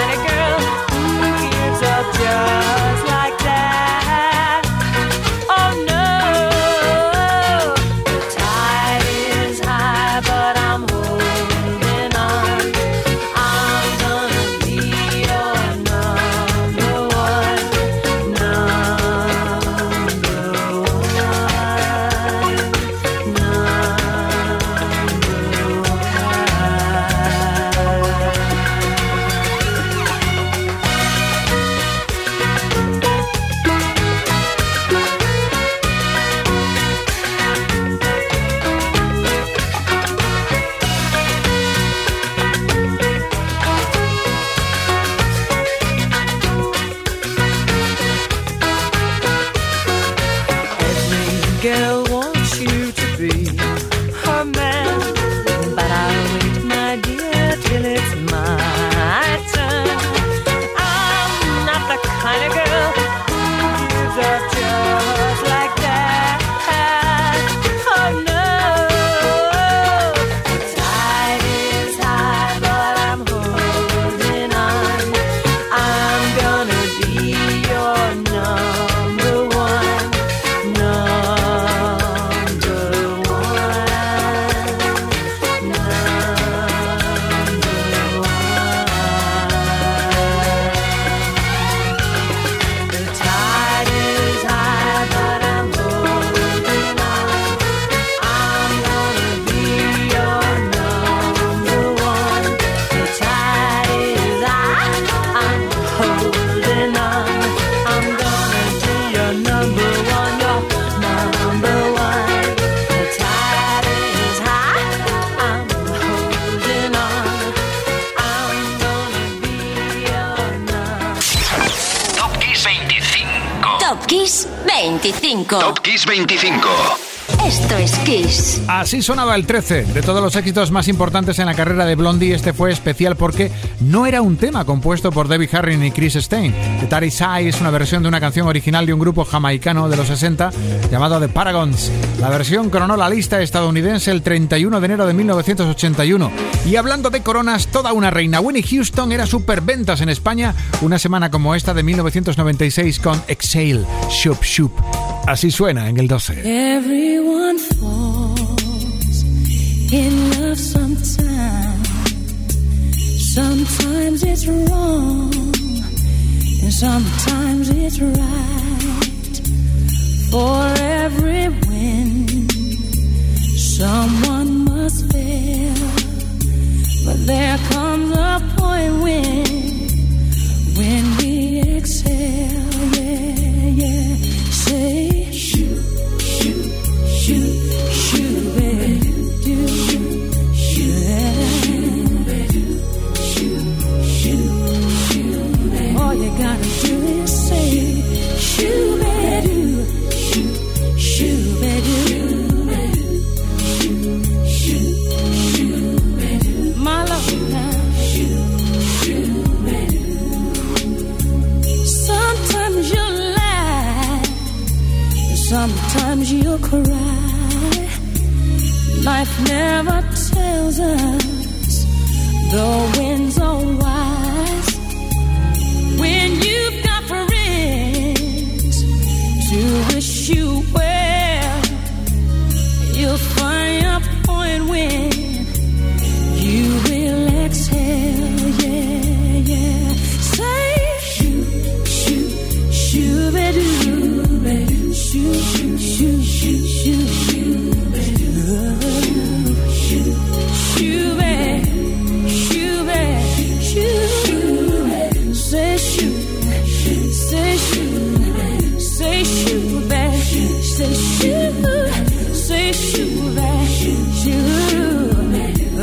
Monica. Top Kiss 25. Esto es Kiss. Así sonaba el 13. De todos los éxitos más importantes en la carrera de Blondie, este fue especial porque no era un tema compuesto por Debbie Harry ni Chris Stein. The Tari Sai es una versión de una canción original de un grupo jamaicano de los 60 llamado The Paragons. La versión coronó la lista estadounidense el 31 de enero de 1981. Y hablando de coronas, toda una reina. Winnie Houston era superventas en España una semana como esta de 1996 con Exhale, Shoop Shoop. Así suena en el 12. Everyone falls in love sometimes. Sometimes it's wrong, and sometimes it's right. For every win, someone must fail. But there comes a point when, when we exhale, yeah, yeah gotta do is say, shoot, do, shoot. cry. Life never tells us the way.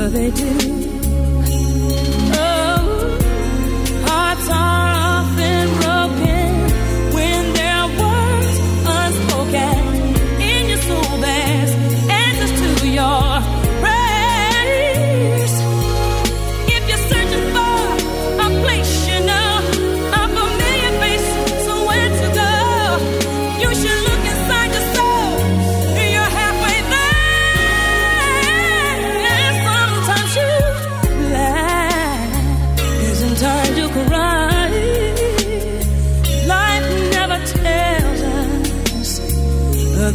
they do.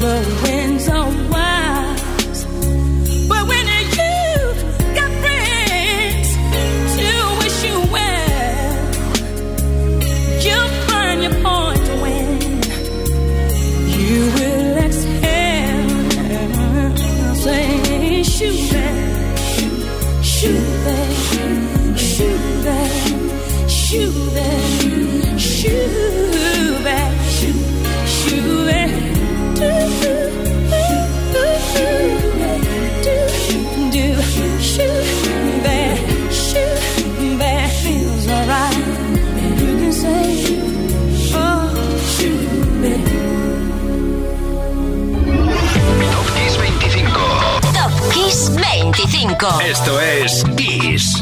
the winds are wild. Esto es Kiss.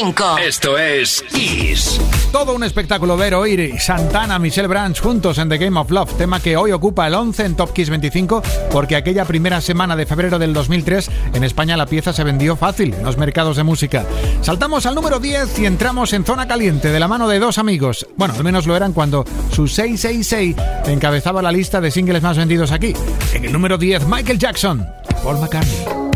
25. Esto es Kiss. Todo un espectáculo ver, oír Santana, Michelle Branch juntos en The Game of Love, tema que hoy ocupa el 11 en Top Kiss 25 porque aquella primera semana de febrero del 2003 en España la pieza se vendió fácil en los mercados de música. Saltamos al número 10 y entramos en zona caliente de la mano de dos amigos. Bueno, al menos lo eran cuando su 666 encabezaba la lista de singles más vendidos aquí. En el número 10, Michael Jackson, Paul McCartney.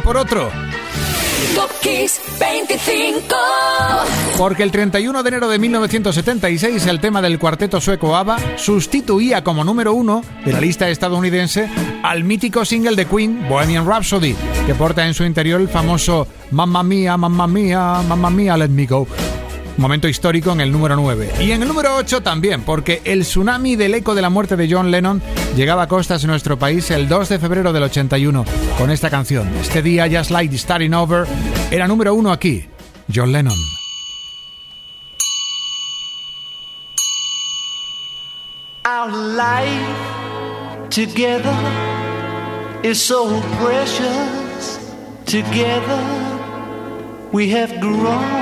Por otro. Top Kiss 25. Porque el 31 de enero de 1976 el tema del cuarteto sueco ABBA sustituía como número uno de la lista estadounidense al mítico single de Queen Bohemian Rhapsody, que porta en su interior el famoso Mamma Mía, Mamma Mía, Mamma Mía, Let Me Go. Momento histórico en el número 9. Y en el número 8 también, porque el tsunami del eco de la muerte de John Lennon llegaba a costas de nuestro país el 2 de febrero del 81 con esta canción. Este día, Just Like Starting Over, era número 1 aquí, John Lennon. Our life together is so precious. Together we have grown.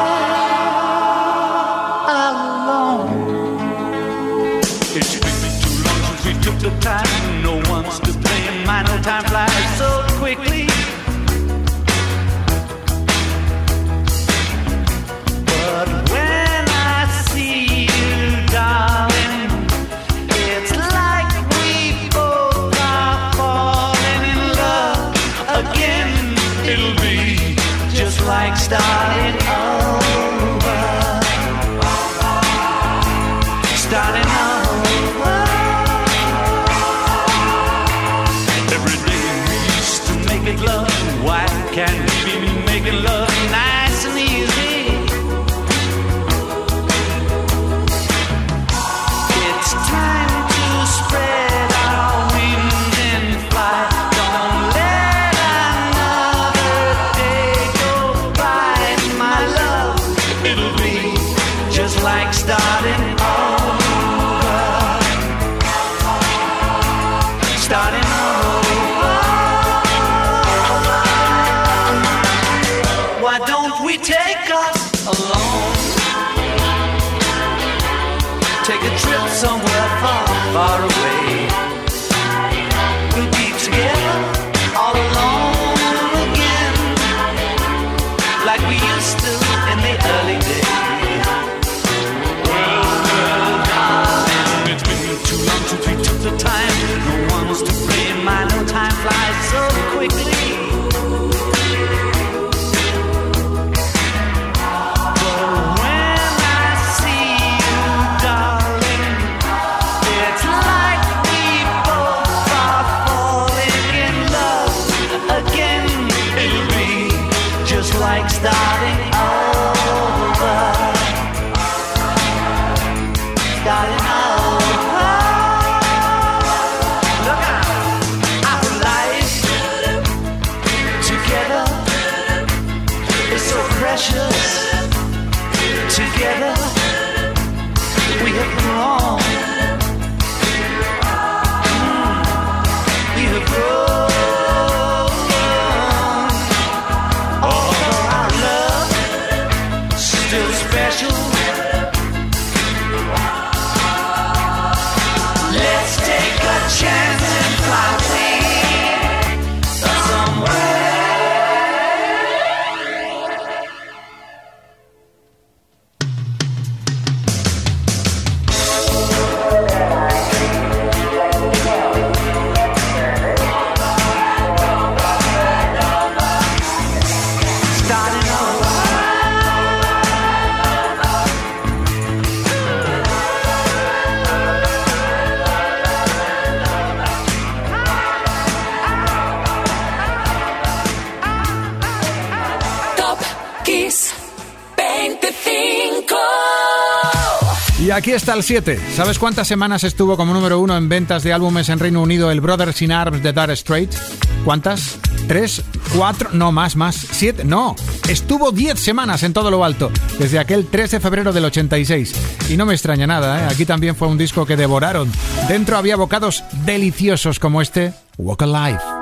aquí está el 7. ¿Sabes cuántas semanas estuvo como número uno en ventas de álbumes en Reino Unido el Brothers in Arms de Dire Straits? ¿Cuántas? ¿Tres? ¿Cuatro? No, más, más. ¿Siete? No. Estuvo 10 semanas en todo lo alto, desde aquel 3 de febrero del 86. Y no me extraña nada, ¿eh? aquí también fue un disco que devoraron. Dentro había bocados deliciosos como este, Walk Alive.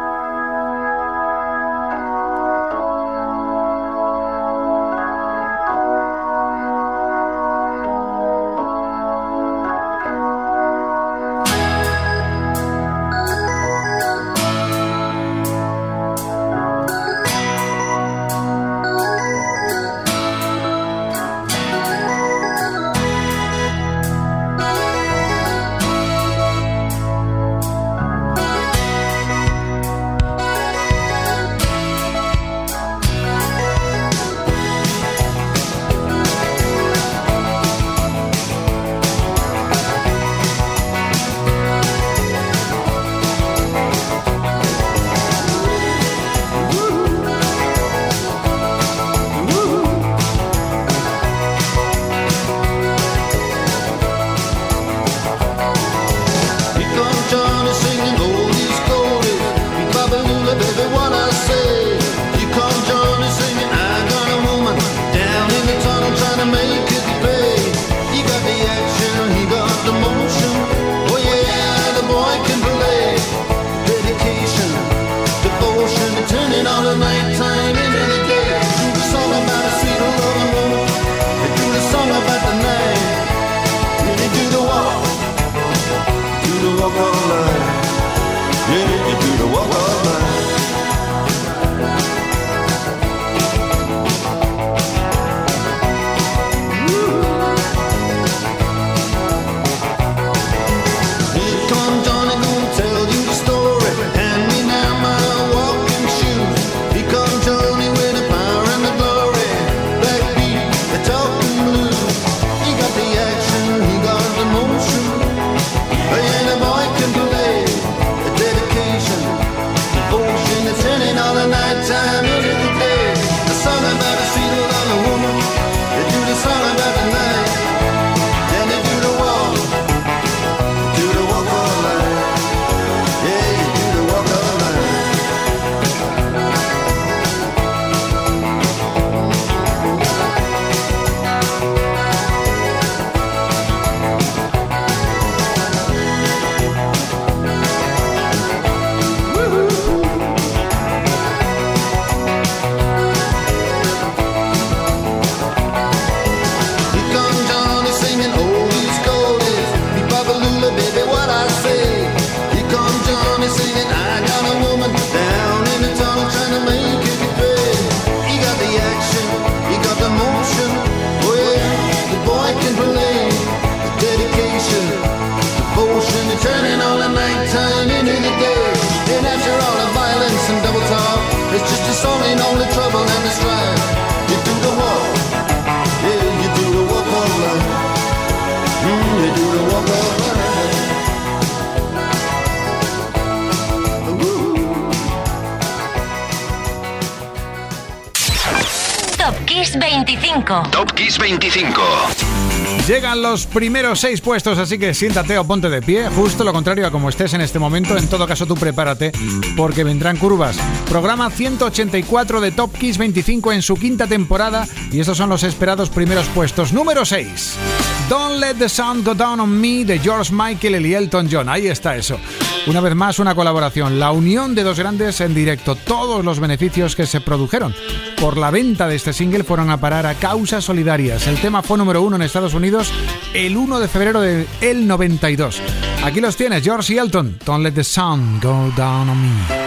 Kiss 25. Top Kiss 25. Llegan los primeros seis puestos, así que siéntate o ponte de pie, justo lo contrario a como estés en este momento. En todo caso, tú prepárate, porque vendrán curvas. Programa 184 de Top Kiss 25 en su quinta temporada, y estos son los esperados primeros puestos. Número 6. Don't Let the Sun Go Down on Me de George Michael y Elton John. Ahí está eso. Una vez más, una colaboración. La unión de dos grandes en directo. Todos los beneficios que se produjeron por la venta de este single fueron a parar a causas solidarias. El tema fue número uno en Estados Unidos el 1 de febrero del 92. Aquí los tienes, George y Elton. Don't let the sun go down on me.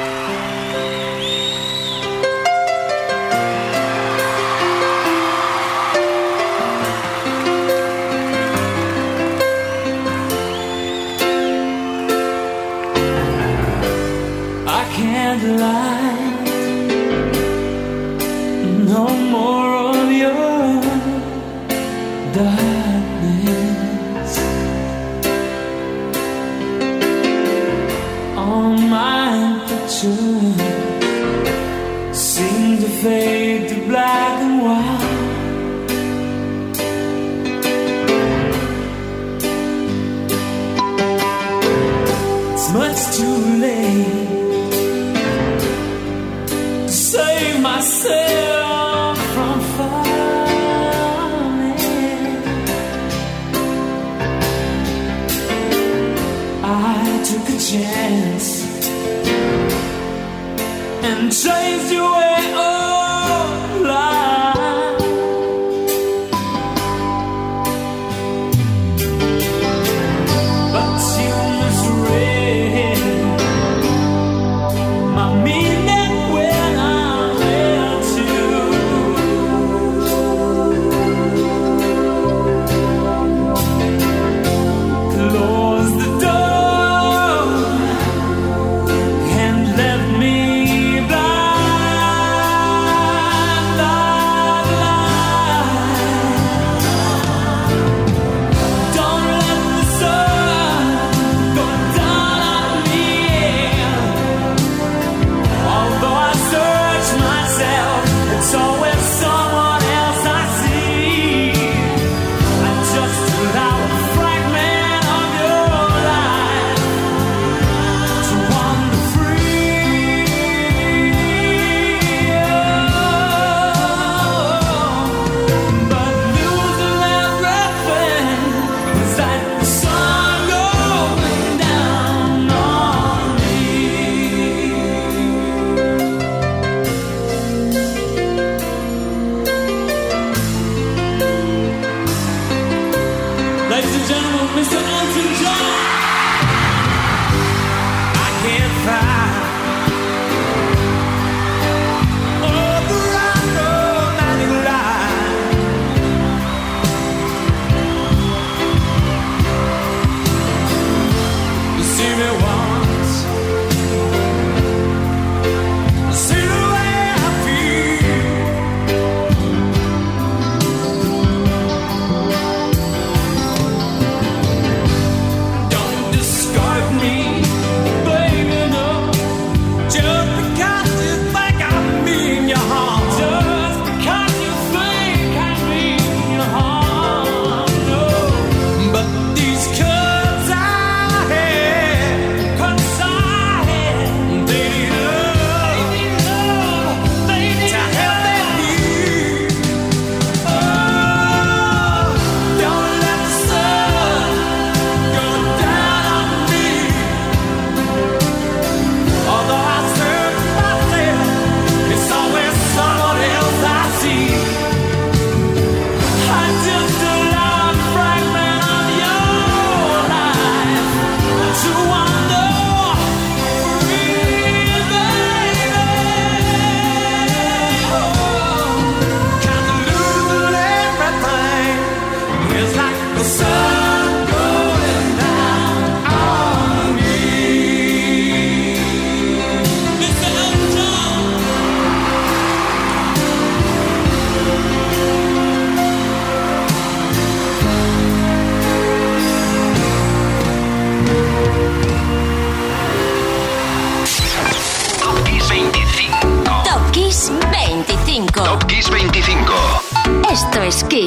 Top Kiss 25. Top Kiss 25.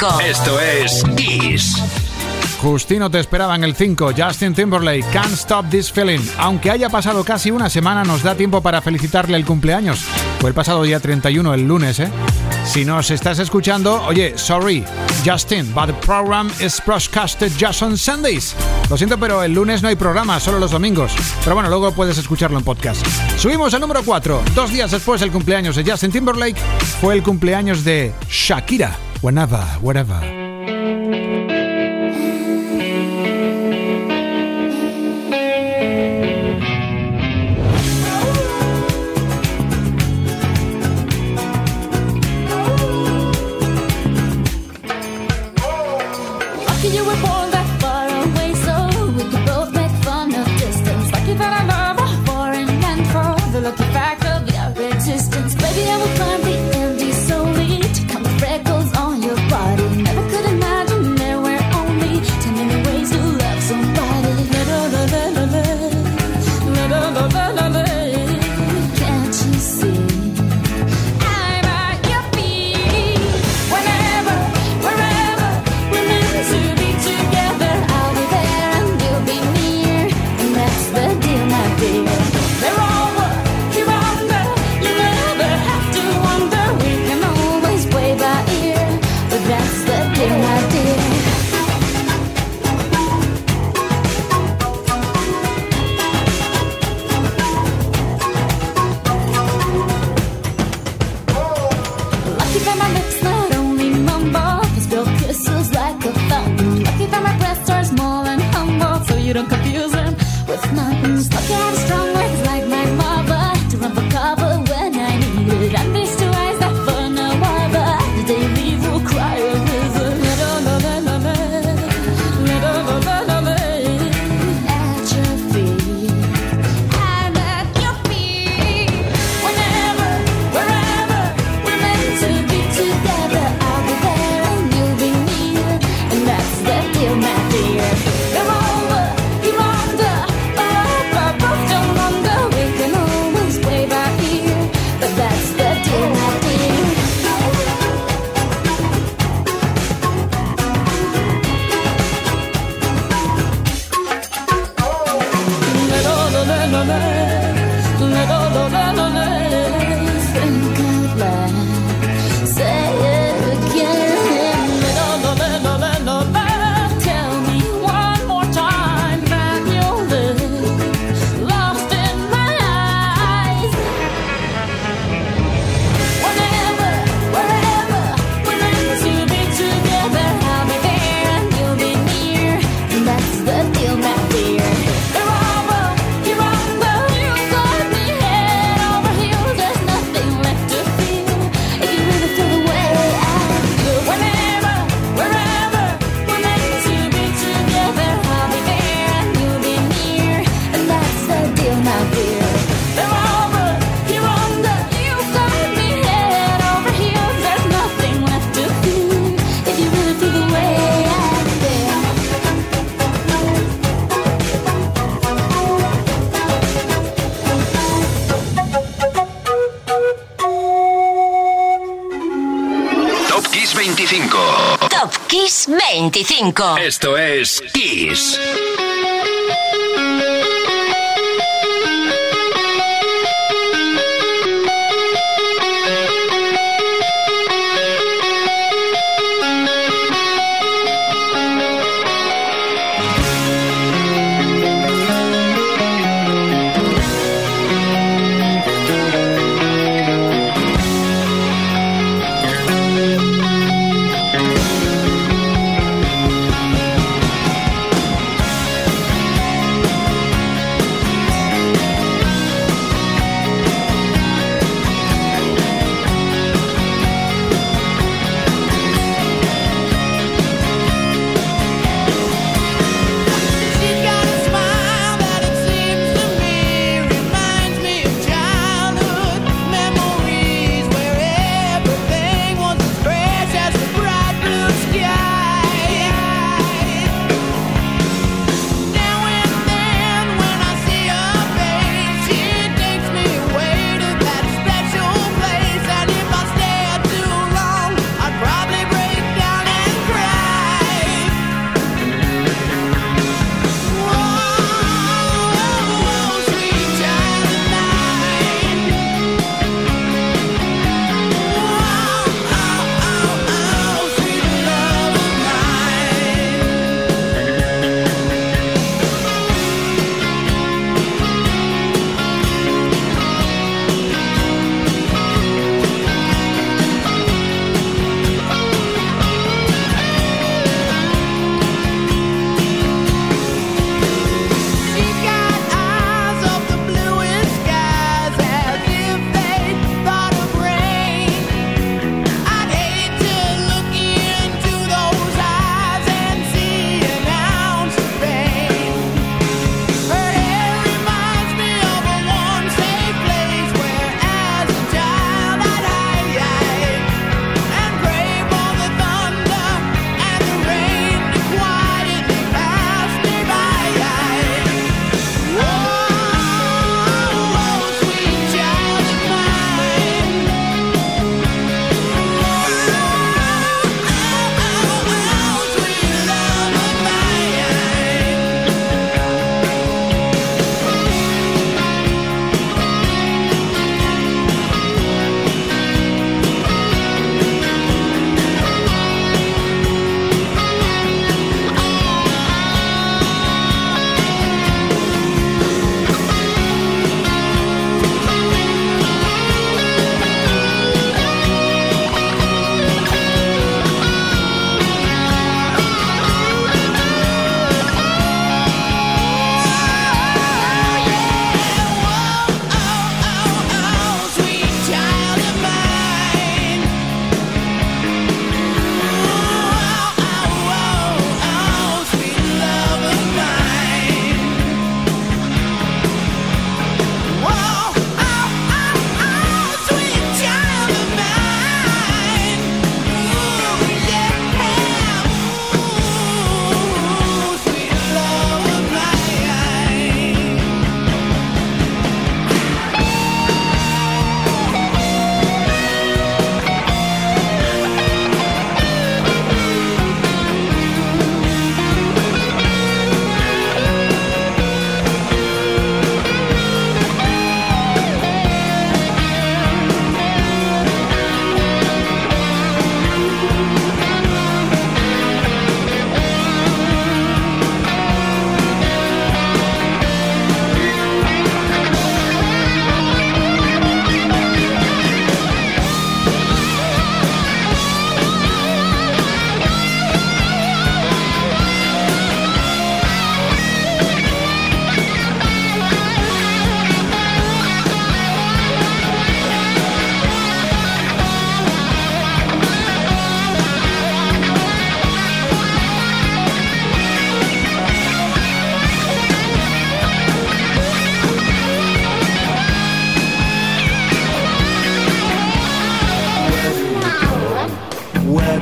25. Esto es Kiss. Justino te esperaba en el 5, Justin Timberlake, Can't Stop This Feeling. Aunque haya pasado casi una semana, nos da tiempo para felicitarle el cumpleaños. Fue el pasado día 31, el lunes, ¿eh? Si nos estás escuchando, oye, sorry, Justin, but the program is broadcasted just on Sundays. Lo siento, pero el lunes no hay programa, solo los domingos. Pero bueno, luego puedes escucharlo en podcast. Subimos al número 4. Dos días después del cumpleaños de Justin Timberlake, fue el cumpleaños de Shakira. whenever, whatever. 25. Esto es Kiss.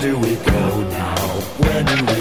do we go now? Where do we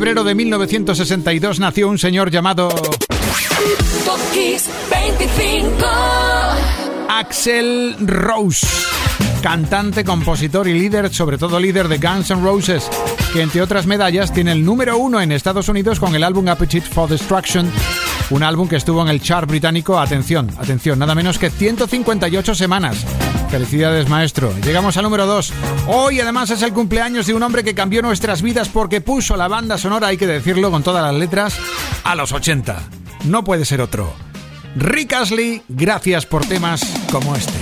febrero de 1962 nació un señor llamado Top Kiss 25. Axel Rose. Cantante, compositor y líder, sobre todo líder de Guns N' Roses, que entre otras medallas tiene el número uno en Estados Unidos con el álbum Appetite for Destruction, un álbum que estuvo en el chart británico, atención, atención, nada menos que 158 semanas. Felicidades, maestro. Llegamos al número 2. Hoy además es el cumpleaños de un hombre que cambió nuestras vidas porque puso la banda sonora, hay que decirlo con todas las letras, a los 80. No puede ser otro. Rick Astley, gracias por temas como este.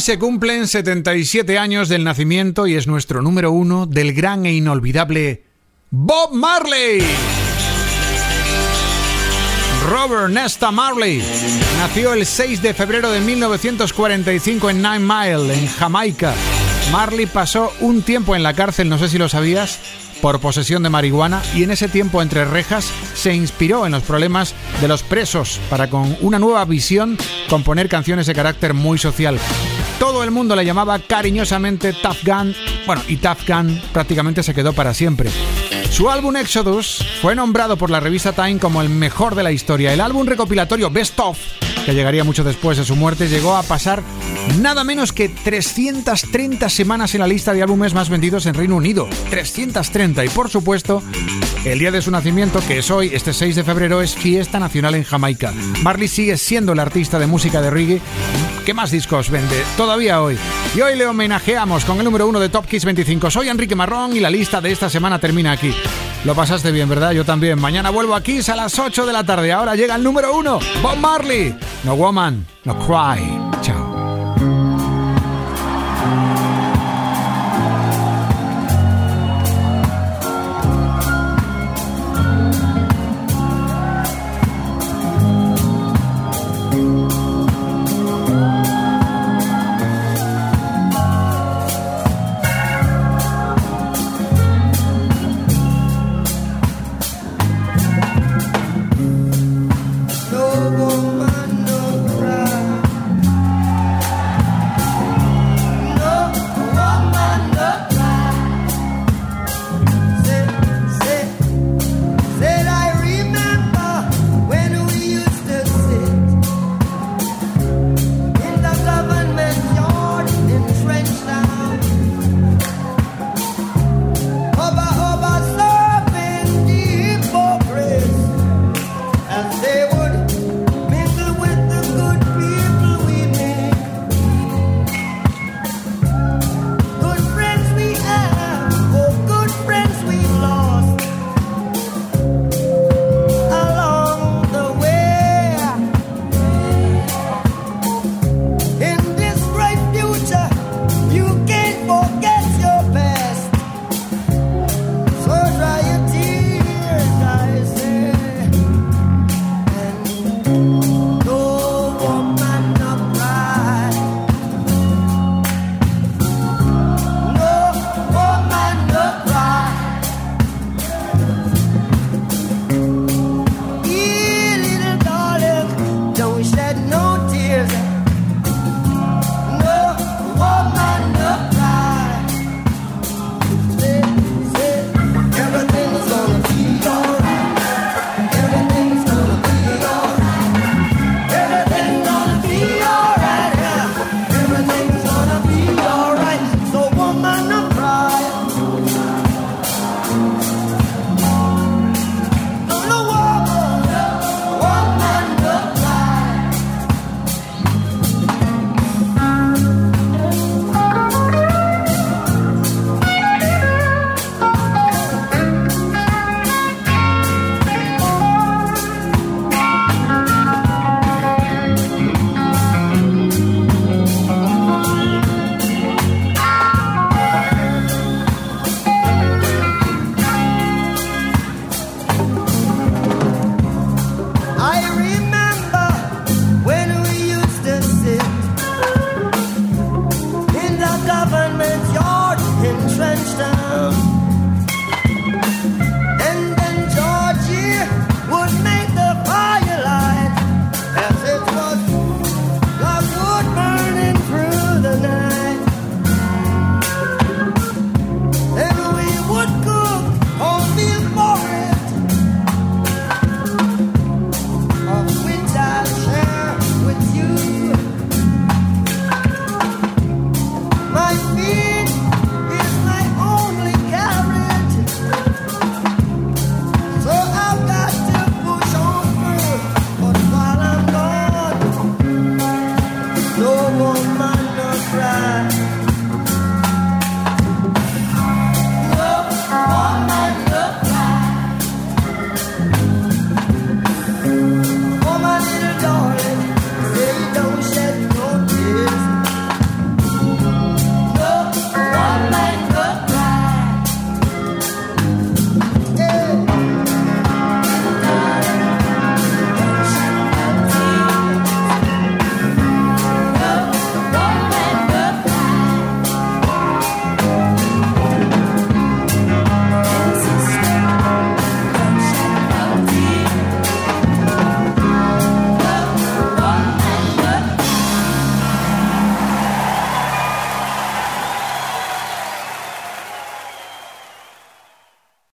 Se cumplen 77 años del nacimiento y es nuestro número uno del gran e inolvidable Bob Marley. Robert Nesta Marley nació el 6 de febrero de 1945 en Nine Mile, en Jamaica. Marley pasó un tiempo en la cárcel, no sé si lo sabías, por posesión de marihuana y en ese tiempo entre rejas se inspiró en los problemas de los presos para con una nueva visión componer canciones de carácter muy social. Todo el mundo le llamaba cariñosamente Tough Gun, bueno, y Tough Gun prácticamente se quedó para siempre. Su álbum Exodus fue nombrado por la revista Time como el mejor de la historia. El álbum recopilatorio Best Of, que llegaría mucho después de su muerte, llegó a pasar nada menos que 330 semanas en la lista de álbumes más vendidos en Reino Unido. 330. Y por supuesto, el día de su nacimiento, que es hoy, este 6 de febrero, es fiesta nacional en Jamaica. Marley sigue siendo el artista de música de reggae que más discos vende todavía hoy. Y hoy le homenajeamos con el número uno de Top Kiss 25. Soy Enrique Marrón y la lista de esta semana termina aquí. Lo pasaste bien, ¿verdad? Yo también. Mañana vuelvo a Kiss a las 8 de la tarde. Ahora llega el número uno, Bob Marley. No woman, no cry.